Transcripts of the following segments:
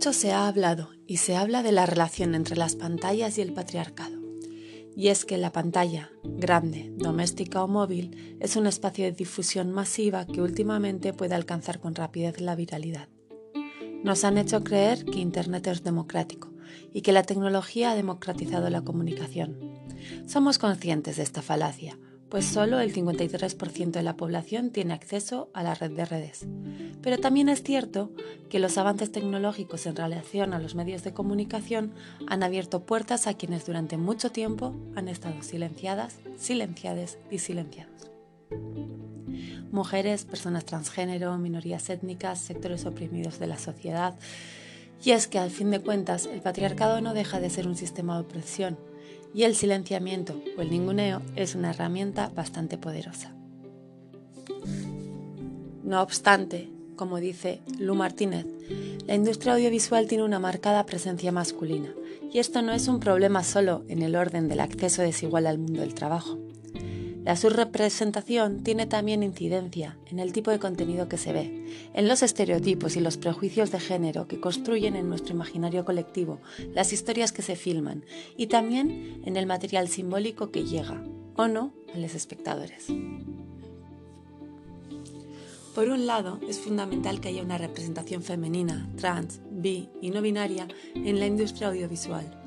Mucho se ha hablado y se habla de la relación entre las pantallas y el patriarcado. Y es que la pantalla, grande, doméstica o móvil, es un espacio de difusión masiva que últimamente puede alcanzar con rapidez la viralidad. Nos han hecho creer que Internet es democrático y que la tecnología ha democratizado la comunicación. Somos conscientes de esta falacia, pues solo el 53% de la población tiene acceso a la red de redes. Pero también es cierto que los avances tecnológicos en relación a los medios de comunicación han abierto puertas a quienes durante mucho tiempo han estado silenciadas, silenciades y silenciados. Mujeres, personas transgénero, minorías étnicas, sectores oprimidos de la sociedad. Y es que al fin de cuentas el patriarcado no deja de ser un sistema de opresión y el silenciamiento o el ninguneo es una herramienta bastante poderosa. No obstante, como dice Lu Martínez, la industria audiovisual tiene una marcada presencia masculina y esto no es un problema solo en el orden del acceso desigual al mundo del trabajo. La subrepresentación tiene también incidencia en el tipo de contenido que se ve, en los estereotipos y los prejuicios de género que construyen en nuestro imaginario colectivo, las historias que se filman y también en el material simbólico que llega, o no, a los espectadores. Por un lado, es fundamental que haya una representación femenina, trans, bi y no binaria en la industria audiovisual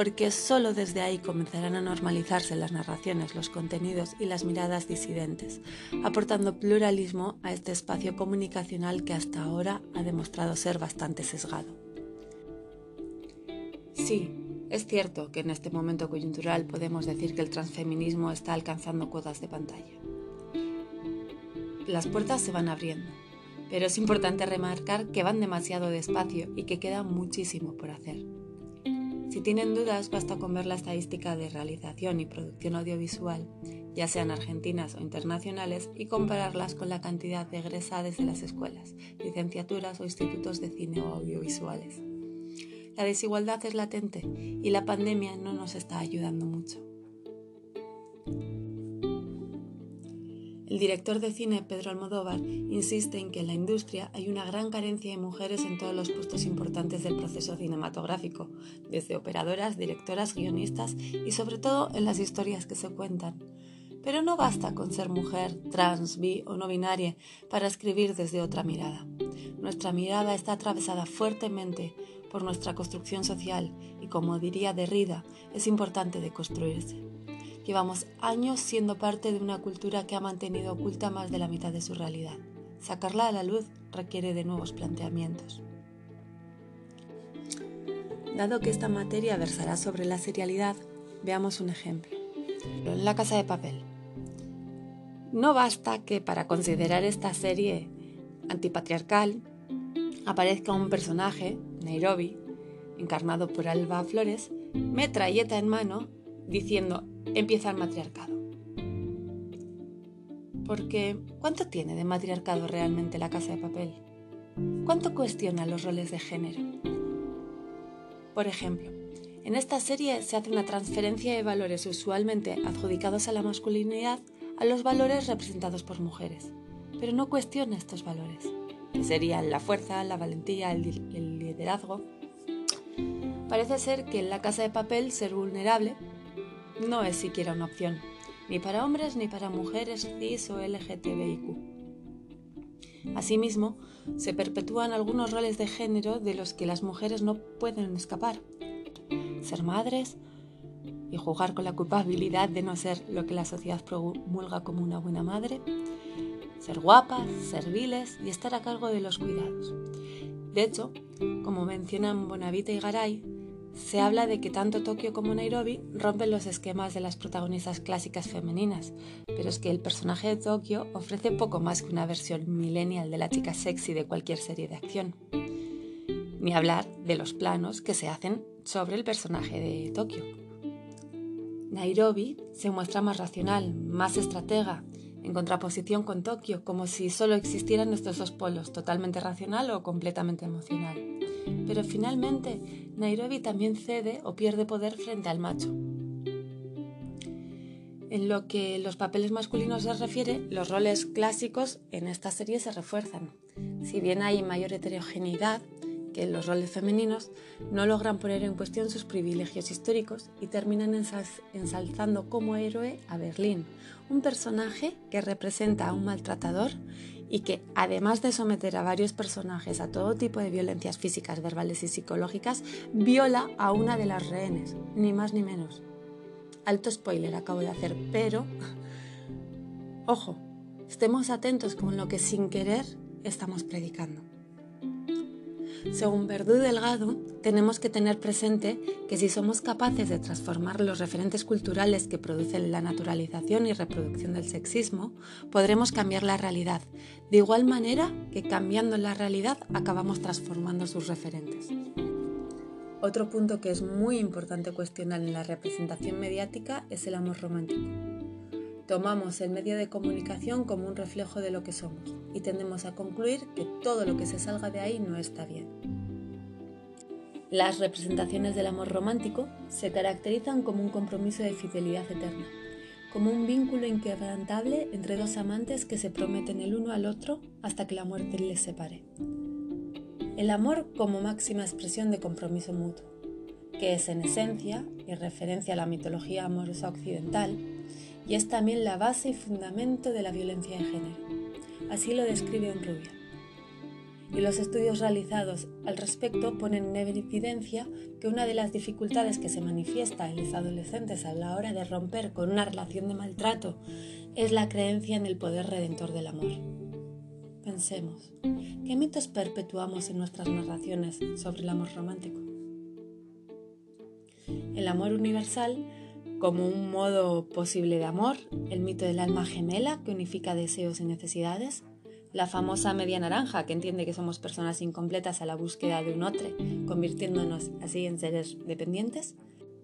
porque solo desde ahí comenzarán a normalizarse las narraciones, los contenidos y las miradas disidentes, aportando pluralismo a este espacio comunicacional que hasta ahora ha demostrado ser bastante sesgado. Sí, es cierto que en este momento coyuntural podemos decir que el transfeminismo está alcanzando cuotas de pantalla. Las puertas se van abriendo, pero es importante remarcar que van demasiado despacio y que queda muchísimo por hacer. Si tienen dudas, basta con ver la estadística de realización y producción audiovisual, ya sean argentinas o internacionales, y compararlas con la cantidad de egresados de las escuelas, licenciaturas o institutos de cine o audiovisuales. La desigualdad es latente y la pandemia no nos está ayudando mucho. El director de cine Pedro Almodóvar insiste en que en la industria hay una gran carencia de mujeres en todos los puestos importantes del proceso cinematográfico, desde operadoras, directoras, guionistas y sobre todo en las historias que se cuentan. Pero no basta con ser mujer, trans, bi o no binaria para escribir desde otra mirada. Nuestra mirada está atravesada fuertemente por nuestra construcción social y, como diría Derrida, es importante deconstruirse. Llevamos años siendo parte de una cultura que ha mantenido oculta más de la mitad de su realidad. Sacarla a la luz requiere de nuevos planteamientos. Dado que esta materia versará sobre la serialidad, veamos un ejemplo. En la casa de papel. No basta que para considerar esta serie antipatriarcal aparezca un personaje, Nairobi, encarnado por Alba Flores, metralleta en mano, diciendo empieza el matriarcado. Porque, ¿cuánto tiene de matriarcado realmente la casa de papel? ¿Cuánto cuestiona los roles de género? Por ejemplo, en esta serie se hace una transferencia de valores usualmente adjudicados a la masculinidad a los valores representados por mujeres, pero no cuestiona estos valores, que serían la fuerza, la valentía, el, liderazgo. Parece ser que en la casa de papel ser vulnerable no es siquiera una opción, ni para hombres ni para mujeres cis o LGTBIQ. Asimismo, se perpetúan algunos roles de género de los que las mujeres no pueden escapar. Ser madres y jugar con la culpabilidad de no ser lo que la sociedad promulga como una buena madre. Ser guapas, serviles y estar a cargo de los cuidados. De hecho, como mencionan Bonavita y Garay, se habla de que tanto Tokio como Nairobi rompen los esquemas de las protagonistas clásicas femeninas, pero es que el personaje de Tokio ofrece poco más que una versión millennial de la chica sexy de cualquier serie de acción. Ni hablar de los planos que se hacen sobre el personaje de Tokio. Nairobi se muestra más racional, más estratega, en contraposición con Tokio, como si solo existieran estos dos polos, totalmente racional o completamente emocional. Pero finalmente, Nairobi también cede o pierde poder frente al macho. En lo que los papeles masculinos se refiere, los roles clásicos en esta serie se refuerzan. Si bien hay mayor heterogeneidad, que los roles femeninos no logran poner en cuestión sus privilegios históricos y terminan ensalzando como héroe a Berlín, un personaje que representa a un maltratador y que, además de someter a varios personajes a todo tipo de violencias físicas, verbales y psicológicas, viola a una de las rehenes, ni más ni menos. Alto spoiler acabo de hacer, pero... Ojo, estemos atentos con lo que sin querer estamos predicando. Según Verdú Delgado, tenemos que tener presente que si somos capaces de transformar los referentes culturales que producen la naturalización y reproducción del sexismo, podremos cambiar la realidad, de igual manera que cambiando la realidad acabamos transformando sus referentes. Otro punto que es muy importante cuestionar en la representación mediática es el amor romántico. Tomamos el medio de comunicación como un reflejo de lo que somos y tendemos a concluir que todo lo que se salga de ahí no está bien. Las representaciones del amor romántico se caracterizan como un compromiso de fidelidad eterna, como un vínculo inquebrantable entre dos amantes que se prometen el uno al otro hasta que la muerte les separe. El amor como máxima expresión de compromiso mutuo, que es en esencia, y referencia a la mitología amorosa occidental, y es también la base y fundamento de la violencia de género. Así lo describe Rubia. Y los estudios realizados al respecto ponen en evidencia que una de las dificultades que se manifiesta en los adolescentes a la hora de romper con una relación de maltrato es la creencia en el poder redentor del amor. Pensemos, ¿qué mitos perpetuamos en nuestras narraciones sobre el amor romántico? El amor universal como un modo posible de amor, el mito del alma gemela que unifica deseos y necesidades, la famosa media naranja que entiende que somos personas incompletas a la búsqueda de un otro, convirtiéndonos así en seres dependientes,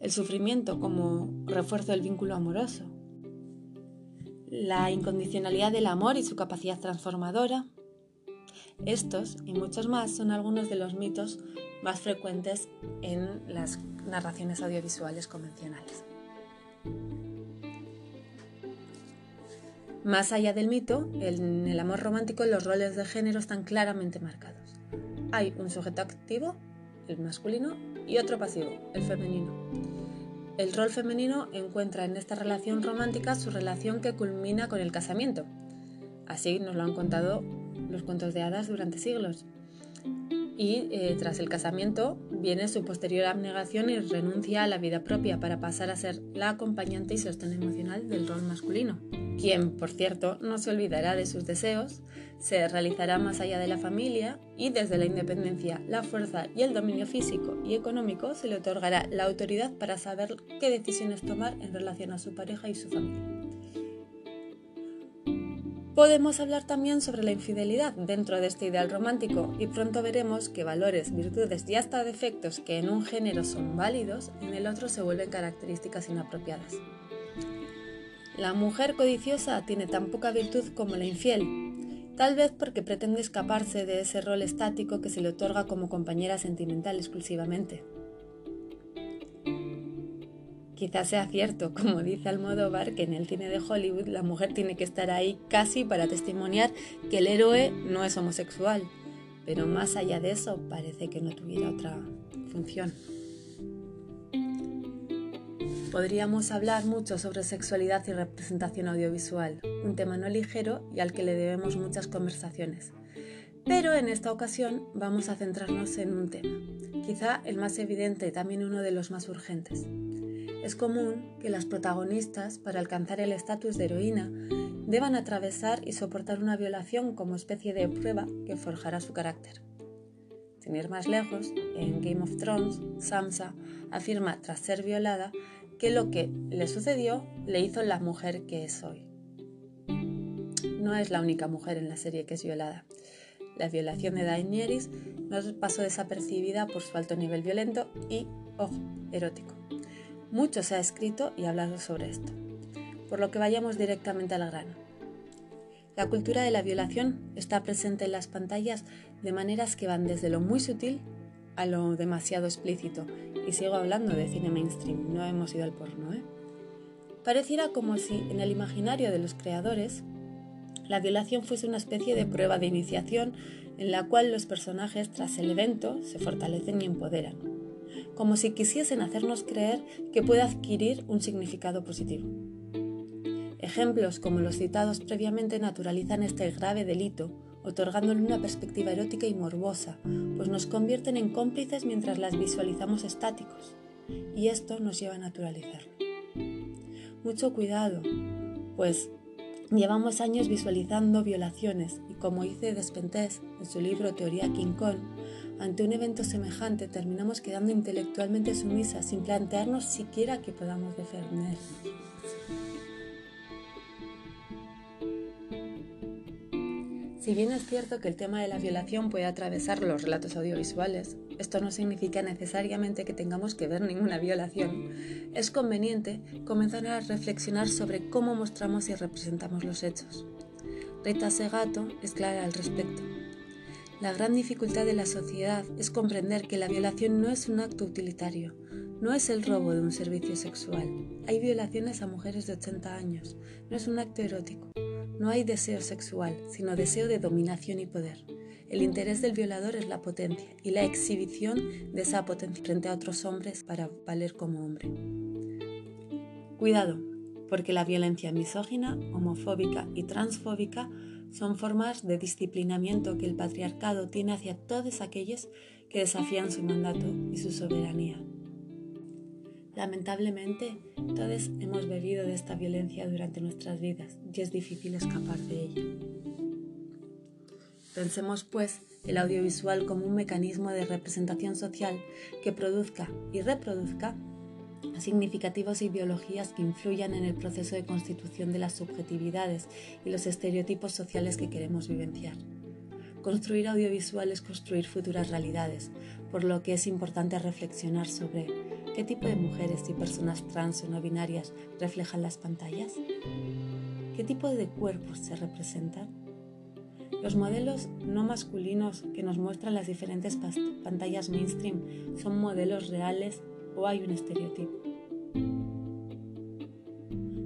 el sufrimiento como refuerzo del vínculo amoroso, la incondicionalidad del amor y su capacidad transformadora. Estos y muchos más son algunos de los mitos más frecuentes en las narraciones audiovisuales convencionales. Más allá del mito, en el amor romántico los roles de género están claramente marcados. Hay un sujeto activo, el masculino, y otro pasivo, el femenino. El rol femenino encuentra en esta relación romántica su relación que culmina con el casamiento. Así nos lo han contado los cuentos de hadas durante siglos y eh, tras el casamiento viene su posterior abnegación y renuncia a la vida propia para pasar a ser la acompañante y sostén emocional del rol masculino, quien, por cierto, no se olvidará de sus deseos, se realizará más allá de la familia y desde la independencia, la fuerza y el dominio físico y económico se le otorgará la autoridad para saber qué decisiones tomar en relación a su pareja y su familia. Podemos hablar también sobre la infidelidad dentro de este ideal romántico y pronto veremos que valores, virtudes y hasta defectos que en un género son válidos, en el otro se vuelven características inapropiadas. La mujer codiciosa tiene tan poca virtud como la infiel, tal vez porque pretende escaparse de ese rol estático que se le otorga como compañera sentimental exclusivamente. Quizás sea cierto, como dice Almodóvar, que en el cine de Hollywood la mujer tiene que estar ahí casi para testimoniar que el héroe no es homosexual, pero más allá de eso parece que no tuviera otra función. Podríamos hablar mucho sobre sexualidad y representación audiovisual, un tema no ligero y al que le debemos muchas conversaciones. Pero en esta ocasión vamos a centrarnos en un tema, quizá el más evidente y también uno de los más urgentes, es común que las protagonistas, para alcanzar el estatus de heroína, deban atravesar y soportar una violación como especie de prueba que forjará su carácter. Sin ir más lejos, en Game of Thrones, Sansa afirma tras ser violada que lo que le sucedió le hizo la mujer que es hoy. No es la única mujer en la serie que es violada. La violación de Daenerys no pasó desapercibida por su alto nivel violento y, ojo, erótico. Mucho se ha escrito y hablado sobre esto, por lo que vayamos directamente al grano. La cultura de la violación está presente en las pantallas de maneras que van desde lo muy sutil a lo demasiado explícito, y sigo hablando de cine mainstream, no hemos ido al porno, ¿eh? Pareciera como si en el imaginario de los creadores la violación fuese una especie de prueba de iniciación en la cual los personajes tras el evento se fortalecen y empoderan, como si quisiesen hacernos creer que puede adquirir un significado positivo. Ejemplos como los citados previamente naturalizan este grave delito, otorgándole una perspectiva erótica y morbosa, pues nos convierten en cómplices mientras las visualizamos estáticos, y esto nos lleva a naturalizarlo. Mucho cuidado, pues llevamos años visualizando violaciones y como dice Despentés en su libro Teoría King Kong, ante un evento semejante terminamos quedando intelectualmente sumisas sin plantearnos siquiera que podamos defendernos. Si bien es cierto que el tema de la violación puede atravesar los relatos audiovisuales, esto no significa necesariamente que tengamos que ver ninguna violación. Es conveniente comenzar a reflexionar sobre cómo mostramos y representamos los hechos. Rita Segato es clara al respecto. La gran dificultad de la sociedad es comprender que la violación no es un acto utilitario, no es el robo de un servicio sexual. Hay violaciones a mujeres de 80 años, no es un acto erótico. No hay deseo sexual, sino deseo de dominación y poder. El interés del violador es la potencia y la exhibición de esa potencia frente a otros hombres para valer como hombre. Cuidado, porque la violencia misógina, homofóbica y transfóbica son formas de disciplinamiento que el patriarcado tiene hacia todos aquellos que desafían su mandato y su soberanía. Lamentablemente, todos hemos bebido de esta violencia durante nuestras vidas y es difícil escapar de ella. Pensemos, pues, el audiovisual como un mecanismo de representación social que produzca y reproduzca significativas ideologías que influyan en el proceso de constitución de las subjetividades y los estereotipos sociales que queremos vivenciar. Construir audiovisual es construir futuras realidades, por lo que es importante reflexionar sobre ¿Qué tipo de mujeres y personas trans o no binarias reflejan las pantallas? ¿Qué tipo de cuerpos se representan? Los modelos no masculinos que nos muestran las diferentes pantallas mainstream son modelos reales o hay un estereotipo.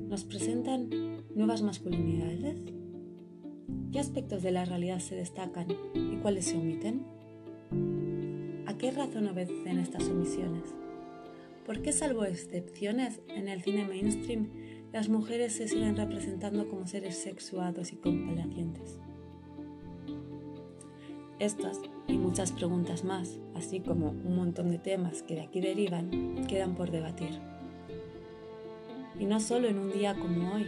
¿Nos presentan nuevas masculinidades? ¿Qué aspectos de la realidad se destacan y cuáles se omiten? ¿A qué razón obedecen estas omisiones? ¿Por qué, salvo excepciones, en el cine mainstream las mujeres se siguen representando como seres sexuados y complacientes? Estas y muchas preguntas más, así como un montón de temas que de aquí derivan, quedan por debatir. Y no solo en un día como hoy,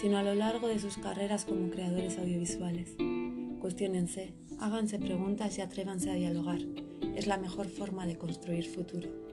sino a lo largo de sus carreras como creadores audiovisuales. Cuestiónense, háganse preguntas y atrévanse a dialogar. Es la mejor forma de construir futuro.